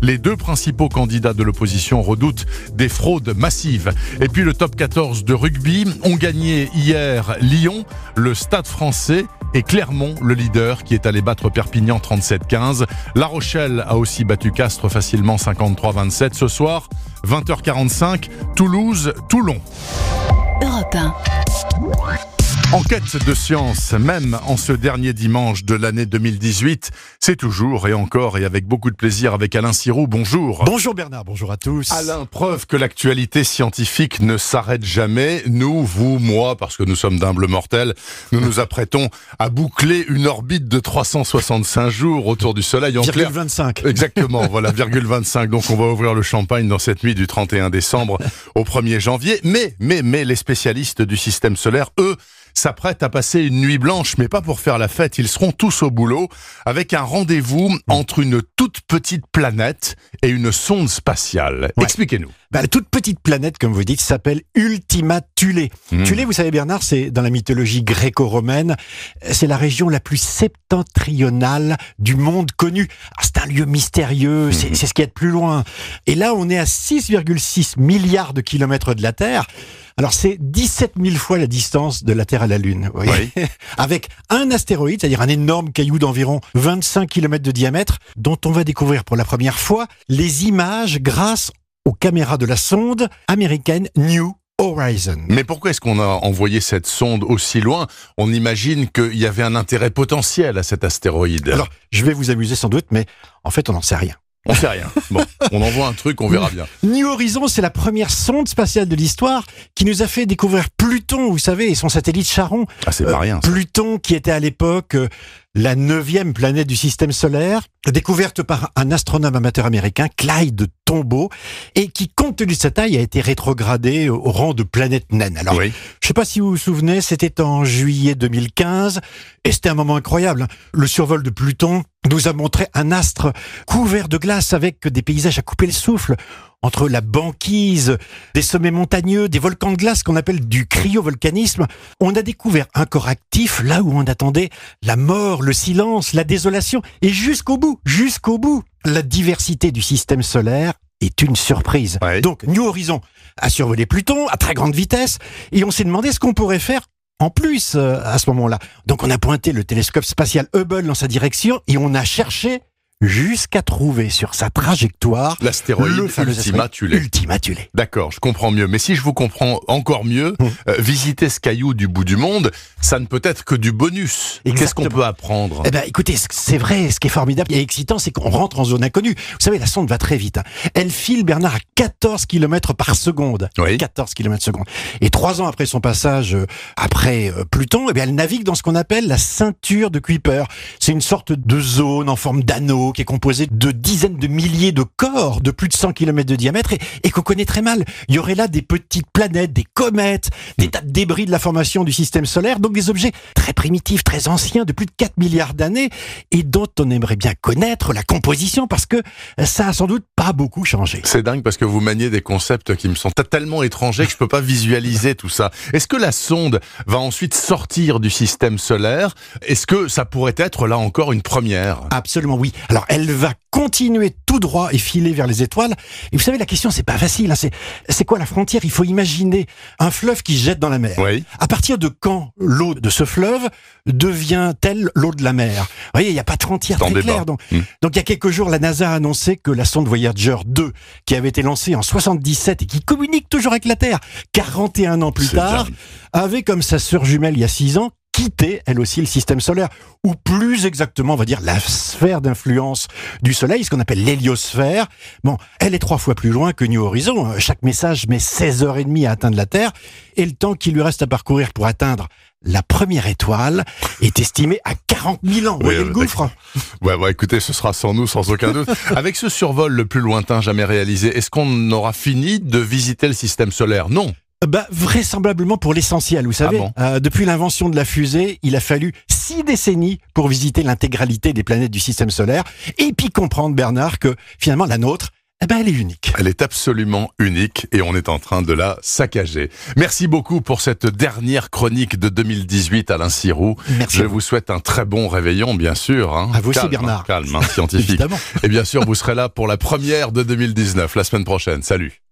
Les deux principaux candidats de l'opposition redoutent des fraudes massives. Et puis le top 14 de rugby ont gagné hier Lyon, le Stade français et Clermont, le leader, qui est allé battre Perpignan 37-15. La Rochelle a aussi battu Castres facilement 53-27. Ce soir, 20h45, Toulouse, Toulon. Europe 1. Enquête de science, même en ce dernier dimanche de l'année 2018, c'est toujours et encore et avec beaucoup de plaisir avec Alain Sirou. Bonjour. Bonjour Bernard, bonjour à tous. Alain, preuve que l'actualité scientifique ne s'arrête jamais. Nous, vous, moi, parce que nous sommes d'humbles mortels, nous nous apprêtons à boucler une orbite de 365 jours autour du Soleil. En Virgule clair, 25. Exactement, voilà, virgule 25. Donc on va ouvrir le champagne dans cette nuit du 31 décembre au 1er janvier. Mais, mais, mais les spécialistes du système solaire, eux, s'apprêtent à passer une nuit blanche, mais pas pour faire la fête. Ils seront tous au boulot avec un rendez-vous entre une toute petite planète et une sonde spatiale. Ouais. Expliquez-nous. Bah, la toute petite planète, comme vous dites, s'appelle Ultima Thule. Hmm. Thule, vous savez Bernard, c'est dans la mythologie gréco-romaine, c'est la région la plus septentrionale du monde connu. Ah, C'est un lieu mystérieux, c'est c'est ce qu'il y a de plus loin. Et là, on est à 6,6 milliards de kilomètres de la Terre. Alors c'est 17 000 fois la distance de la Terre à la Lune. vous voyez. Avec un astéroïde, c'est-à-dire un énorme caillou d'environ 25 km de diamètre, dont on va découvrir pour la première fois les images grâce aux caméras de la sonde américaine New Horizon. Mais pourquoi est-ce qu'on a envoyé cette sonde aussi loin? On imagine qu'il y avait un intérêt potentiel à cet astéroïde. Alors, je vais vous amuser sans doute, mais en fait, on n'en sait rien. On sait rien. Bon, on envoie un truc, on verra bien. New Horizon, c'est la première sonde spatiale de l'histoire qui nous a fait découvrir Pluton, vous savez, et son satellite Charon. Ah, c'est pas rien. ça. Pluton, qui était à l'époque euh, la neuvième planète du système solaire, découverte par un astronome amateur américain, Clyde Tombaugh, et qui, compte tenu de sa taille, a été rétrogradé au au rang de planète naine. Alors, Oui. je sais pas si vous vous souvenez, c'était en juillet 2015, et c'était un moment incroyable. hein. Le survol de Pluton nous a montré un astre couvert de glace avec des paysages à couper le souffle entre la banquise, des sommets montagneux, des volcans de glace qu'on appelle du cryovolcanisme, on a découvert un corps actif là où on attendait la mort, le silence, la désolation, et jusqu'au bout, jusqu'au bout, la diversité du système solaire est une surprise. Ouais. Donc, New Horizon a survolé Pluton à très grande vitesse, et on s'est demandé ce qu'on pourrait faire en plus euh, à ce moment-là. Donc, on a pointé le télescope spatial Hubble dans sa direction, et on a cherché jusqu'à trouver sur sa trajectoire L'astéroïde le fameux Ultima astéroïde Thule. Ultima Thule. D'accord, je comprends mieux. Mais si je vous comprends encore mieux, Mmh. euh, visiter ce caillou du bout du monde, ça ne peut être que du bonus. Qu'est-ce qu'on peut apprendre? Eh ben, écoutez, c'est vrai, ce qui est formidable et excitant, c'est qu'on rentre en zone inconnue. Vous savez, la sonde va très vite. hein. Elle file, Bernard, à 14 km par seconde. Oui. 14 km seconde. Et trois ans après son passage, euh, après euh, Pluton, eh bien, elle navigue dans ce qu'on appelle la ceinture de Kuiper. C'est une sorte de zone en forme d'anneau qui est composée de dizaines de milliers de corps de plus de 100 km de diamètre et, et qu'on connaît très mal. Il y aurait là des petites planètes, des comètes, des tas de débris de la formation du système solaire, donc des objets très primitifs, très anciens, de plus de 4 milliards d'années et dont on aimerait bien connaître la composition parce que ça a sans doute pas beaucoup changé. C'est dingue parce que vous maniez des concepts qui me sont tellement étrangers que je peux pas visualiser tout ça. Est-ce que la sonde va ensuite sortir du système solaire? Est-ce que ça pourrait être là encore une première? Absolument oui. Alors elle va continuer tout droit et filer vers les étoiles. Et vous savez, la question c'est pas facile. hein. C'est quoi la frontière? Il faut imaginer un fleuve qui se jette dans la mer. Oui. À partir de quand l'eau de ce fleuve devient-elle l'eau de la mer? Vous voyez, il n'y a pas de frontière très claire. Donc, Hmm. donc il y a quelques jours, la NASA a annoncé que la sonde Voyager 2, qui avait été lancée en 77 et qui communique toujours avec la Terre 41 ans plus tard, dingue. avait comme sa sœur jumelle il y a 6 ans quitté elle aussi le système solaire, ou plus exactement, on va dire, la sphère d'influence du Soleil, ce qu'on appelle l'héliosphère. Bon, elle est trois fois plus loin que New Horizon. Euh, Chaque message met 16h30 à atteindre la Terre, et le temps qu'il lui reste à parcourir pour atteindre la première étoile est estimé à 40 000 ans. Oui, voyez le gouffre Ouais, ouais, écoutez, ce sera sans nous, sans aucun doute. Avec ce survol le plus lointain jamais réalisé, est-ce qu'on aura fini de visiter le système solaire? Non. Bah, vraisemblablement pour l'essentiel, vous savez. bon Euh, depuis l'invention de la fusée, il a fallu six décennies pour visiter l'intégralité des planètes du système solaire et puis comprendre, Bernard, que finalement la nôtre, eh ben, elle est unique. Elle est absolument unique et on est en train de la saccager. Merci beaucoup pour cette dernière chronique de 2018 Alain Sirou. Merci Je vous. souhaite un très bon réveillon, bien sûr. Hein. À vous aussi, Calme, Bernard. hein, Calme, hein, scientifique. Évidemment. et bien sûr, vous serez là pour la première de 2019, la semaine prochaine. Salut.